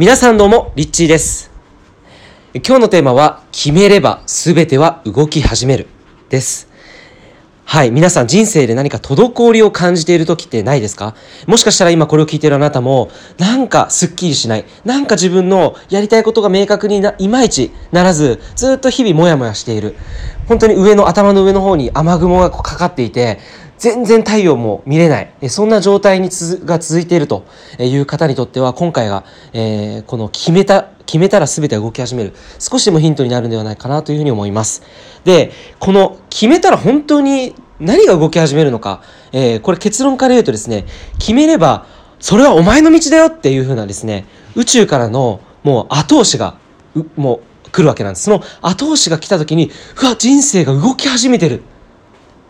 皆さんどうも、リッチーです。今日のテーマは、決めれば全ては動き始める。です。はい。皆さん人生で何か滞りを感じている時ってないですか？もしかしたら今これを聞いているあなたも、なんかスッキリしない。なんか自分のやりたいことが明確にな、いまいちならず、ずっと日々モヤモヤしている。本当に上の、頭の上の方に雨雲がこうかかっていて、全然太陽も見れない。そんな状態につが続いているという方にとっては、今回が、えーこの決めた、決めたら全て動き始める。少しでもヒントになるんではないかなというふうに思います。で、この決めたら本当に何が動き始めるのか、えーこれ結論から言うとですね、決めれば、それはお前の道だよっていうふうなですね、宇宙からのもう後押しが、うもう来るわけなんです。その後押しが来た時に、うわ、人生が動き始めてる。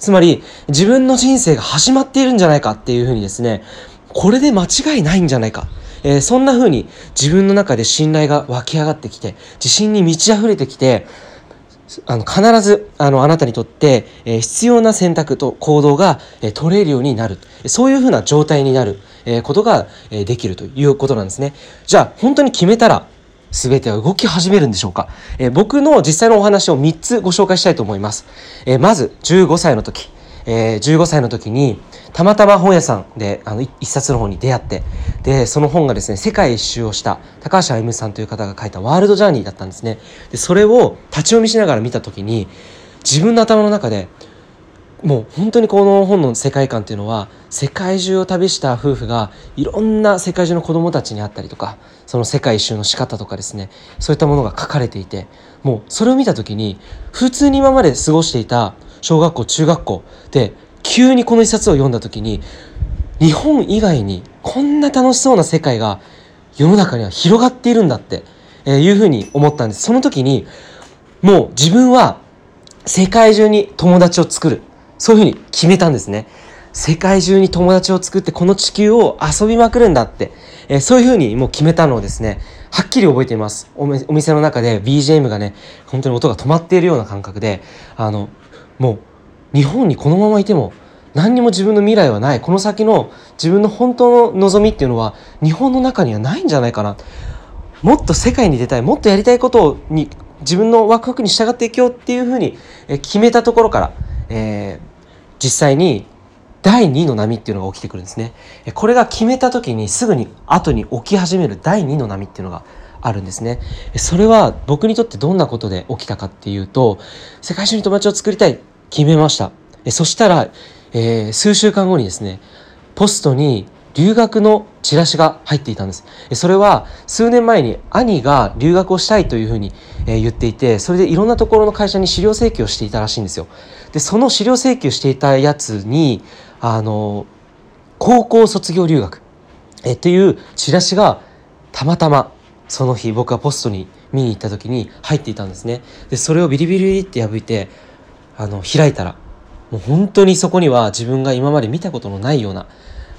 つまり、自分の人生が始まっているんじゃないかっていうふうにですね、これで間違いないんじゃないか。えーそんな風に自分の中で信頼が湧き上がってきて、自信に満ち溢れてきて、あの必ずあのあなたにとって、えー必要な選択と行動が、えー取れるようになるそういう風な状態になる、えーことが、えできるということなんですねじゃあ本当に決めたら全ては動き始めるんでしょうか、えー僕の実際のお話を3つご紹介したいと思います、えーまず15歳の時、えー15歳の時にたまたま本屋さんであの一冊の本に出会ってでその本がですね世界一周をした高橋歩さんという方が書いたワールドジャーニーだったんですね。でそれを立ち読みしながら見た時に自分の頭の中でもう本当にこの本の世界観っていうのは世界中を旅した夫婦がいろんな世界中の子供たちに会ったりとかその世界一周の仕方とかですねそういったものが書かれていてもうそれを見た時に普通に今まで過ごしていた小学校中学校で急にこの一冊を読んだ時に日本以外にこんな楽しそうな世界が世の中には広がっているんだってえーいうふうに思ったんです。その時にもう自分は世界中に友達を作るそういうふうに決めたんですね。世界中に友達を作ってこの地球を遊びまくるんだって、えーそういうふうにもう決めたのをですねはっきり覚えています。お店の中で BGM がね本当に音が止まっているような感覚であのもう日本にこのままいても何にも自分の未来はない。この先の自分の本当の望みっていうのは日本の中にはないんじゃないかな。もっと世界に出たい。もっとやりたいことに自分のワクワクに従っていこうっていうふうに決めたところから、えー実際に第2の波っていうのが起きてくるんですね。これが決めた時にすぐに後に起き始める第2の波っていうのがあるんですね。それは僕にとってどんなことで起きたかっていうと世界中に友達を作りたい決めました。そしたら、えー数週間後にですねポストに留学のチラシが入っていたんです。それは数年前に兄が留学をしたいというふうに言っていて、それでいろんなところの会社に資料請求をしていたらしいんですよ。で、その資料請求していたやつに、あの、高校卒業留学、えっていうチラシがたまたまその日僕がポストに見に行った時に入っていたんですね。で、それをビリビリって破いて、あの、開いたら、もう本当にそこには自分が今まで見たことのないような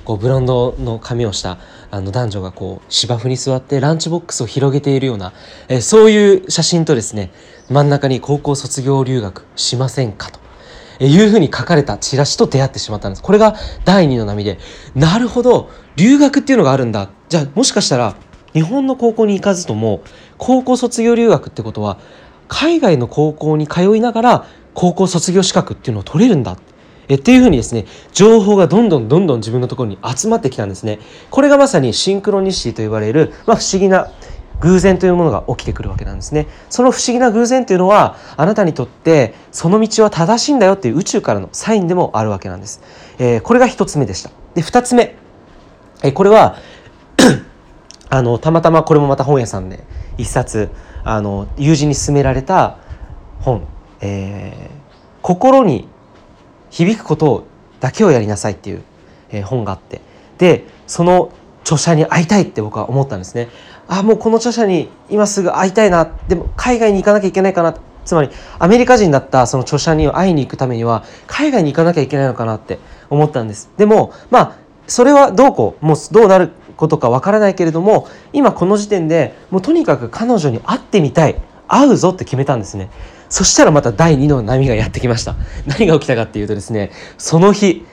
こうブランドの髪をしたあの男女がこう芝生に座ってランチボックスを広げているような、えそういう写真とですね真ん中に高校卒業留学しませんかと。いうふうに書かれたチラシと出会ってしまったんです。これが第二の波で、なるほど、留学っていうのがあるんだ。じゃあもしかしたら、日本の高校に行かずとも、高校卒業留学ってことは、海外の高校に通いながら、高校卒業資格っていうのを取れるんだ。えっていうふうにですね、情報がどんどんどんどん自分のところに集まってきたんですね。これがまさにシンクロニシティと言われる、まあ、不思議な偶然というものが起きてくるわけなんですね。その不思議な偶然というのは、あなたにとってその道は正しいんだよっていう宇宙からのサインでもあるわけなんです。えーこれが一つ目でした。で、二つ目。えーこれは、あの、たまたまこれもまた本屋さんで一冊、あの、友人に勧められた本、えー心に響くことだけをやりなさいっていう、えー本があってでその著者に会いたいって僕は思ったんですね。あもうこの著者に今すぐ会いたいな。でも海外に行かなきゃいけないかな。つまりアメリカ人だったその著者に会いに行くためには海外に行かなきゃいけないのかなって思ったんです。でもまあそれはどうこうもうどうなることかわからないけれども今この時点でもうとにかく彼女に会ってみたい。会うぞって決めたんですね。そしたらまた第2の波がやってきました。何が起きたかっていうとですねその日、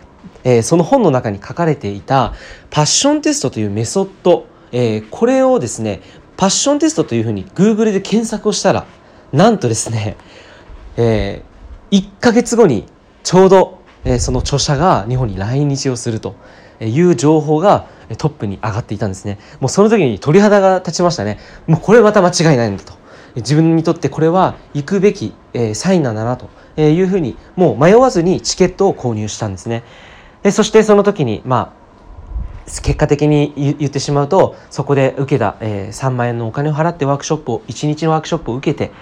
えーその本の中に書かれていたパッションテストというメソッドえー、これをですねパッションテストというふうに Google で検索をしたらなんとですね、えー、1ヶ月後にちょうど、えー、その著者が日本に来日をするという情報がトップに上がっていたんですね。もうその時に鳥肌が立ちましたね。もうこれまた間違いないんだと。自分にとってこれは行くべき、えー、サインなんだなというふうにもう迷わずにチケットを購入したんですね。でそしてその時にまあ結果的に言ってしまうとそこで受けた、えー、3万円のお金を払ってワークショップを1日のワークショップを受けて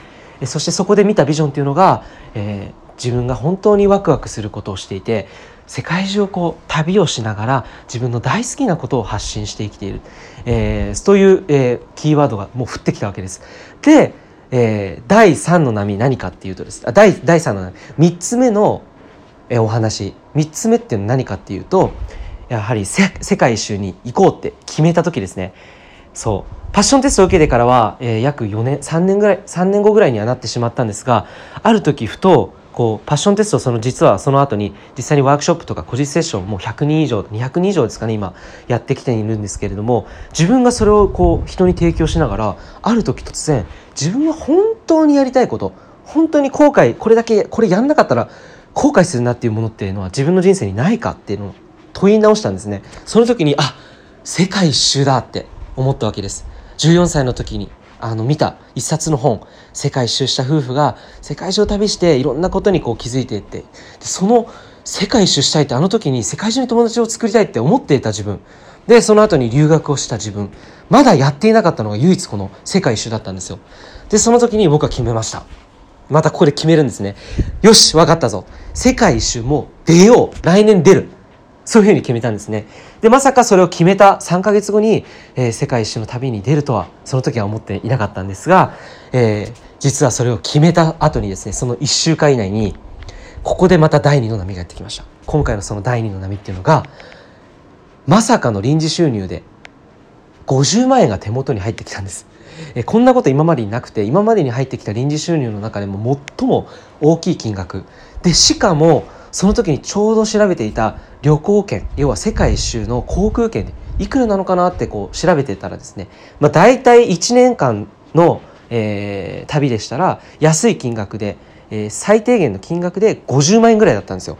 そしてそこで見たビジョンというのが、えー、自分が本当にワクワクすることをしていて世界中をこう旅をしながら自分の大好きなことを発信して生きている、えー、という、えー、キーワードがもう降ってきたわけです。で、えー、第3の波何かっていうとです。第第3の波。3つ目の、え、お話。3つ目っていうのは何かっていうとやはり世界一周に行こうって決めた時ですね。そう。パッションテストを受けてからは、えー、約4年3年ぐらい3年後ぐらいにはなってしまったんですがある時ふとこうパッションテストその実はその後に実際にワークショップとか個人セッションもう100人以上200人以上ですかね今やってきているんですけれども自分がそれをこう人に提供しながらある時突然自分は本当にやりたいこと本当に後悔これだけこれやんなかったら後悔するなっていうものっていうのは自分の人生にないかっていうのを問い直したんですね。その時にあ世界一周だって思ったわけです。14歳の時にあの見た一冊の本世界一周した夫婦が世界中を旅していろんなことにこう気づいていって。でその世界一周したいってあの時に世界中に友達を作りたいって思っていた自分。でその後に留学をした自分。まだやっていなかったのが唯一この世界一周だったんですよ。でその時に僕は決めました。またここで決めるんですねよし分かったぞ世界一周も出よう来年出るそういうふうに決めたんですね。で、まさかそれを決めた3ヶ月後に、えー、世界一周の旅に出るとは、その時は思っていなかったんですが、えー、実はそれを決めた後にですね、その1週間以内に、ここでまた第2の波がやってきました。今回のその第2の波っていうのが、まさかの臨時収入で50万円が手元に入ってきたんです。えこんなこと今までになくて今までに入ってきた臨時収入の中でも最も大きい金額。でしかもその時にちょうど調べていた旅行券要は世界一周の航空券でいくらなのかなってこう調べてたらですね、まあ、大体1年間の、えー、旅でしたら安い金額で、えー、最低限の金額で50万円ぐらいだったんですよ。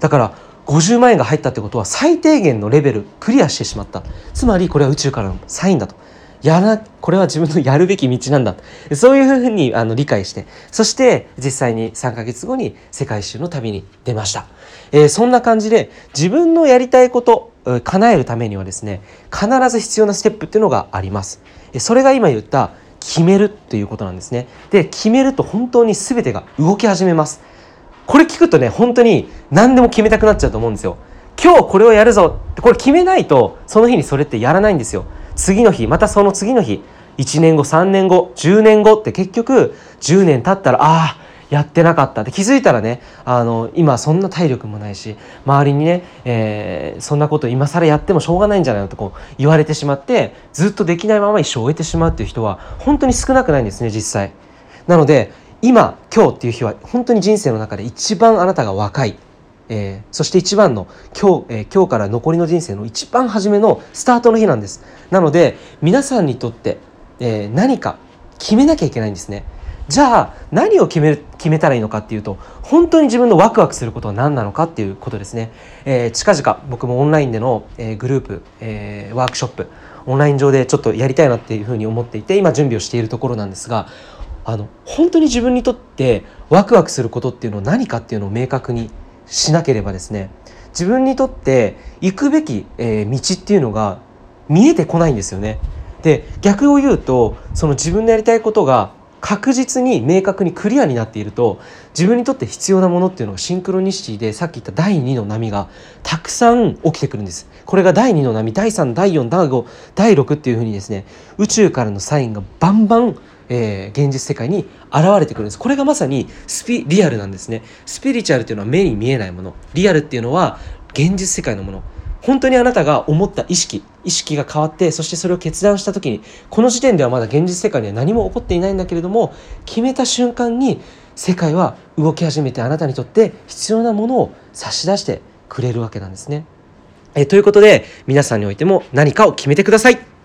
だから50万円が入ったってことは最低限のレベルクリアしてしまった。つまりこれは宇宙からのサインだと。やらこれは自分のやるべき道なんだそういうふうにあの理解してそして実際に3ヶ月後に世界一周の旅に出ました、えー、そんな感じで自分のやりたいこと叶えるためにはですね必ず必要なステップっていうのがあります。それが今言った決めるっていうことなんですね。で決めると本当に全てが動き始めます。これ聞くとね本当に何でも決めたくなっちゃうと思うんですよ。今日これをやるぞってこれ決めないとその日にそれってやらないんですよ。次の日またその次の日1年後3年後10年後って結局10年経ったらああやってなかった。って気づいたらねあの今そんな体力もないし周りにね、えー、そんなこと今更やってもしょうがないんじゃないの？とこう言われてしまってずっとできないまま一生終えてしまうっていう人は本当に少なくないんですね実際。なので今今日っていう日は本当に人生の中で一番あなたが若い。えー、そして一番の今日、えー、今日から残りの人生の一番初めのスタートの日なんです。なので皆さんにとって、えー、何か決めなきゃいけないんですね。じゃあ何を決める決めたらいいのかっていうと本当に自分のワクワクすることは何なのかっていうことですね、えー、近々僕もオンラインでの、えー、グループ、えー、ワークショップオンライン上でちょっとやりたいなっていうふうに思っていて今準備をしているところなんですがあの本当に自分にとってワクワクすることっていうのは何かっていうのを明確にしなければですね自分にとって行くべき、えー、道っていうのが見えてこないんですよね。で逆を言うとその自分のやりたいことが確実に明確にクリアになっていると自分にとって必要なものっていうのがシンクロニシティでさっき言った第2の波がたくさん起きてくるんです。これが第2の波第3第4第5第6っていうふうにですね宇宙からのサインがバンバンえー、現実世界に現れてくるんです。これがまさにスピリアルなんですね。スピリチュアルっていうのは目に見えないもの。リアルっていうのは現実世界のもの。本当にあなたが思った意識。意識が変わってそしてそれを決断した時にこの時点ではまだ現実世界には何も起こっていないんだけれども決めた瞬間に世界は動き始めてあなたにとって必要なものを差し出してくれるわけなんですね。えということで皆さんにおいても何かを決めてください。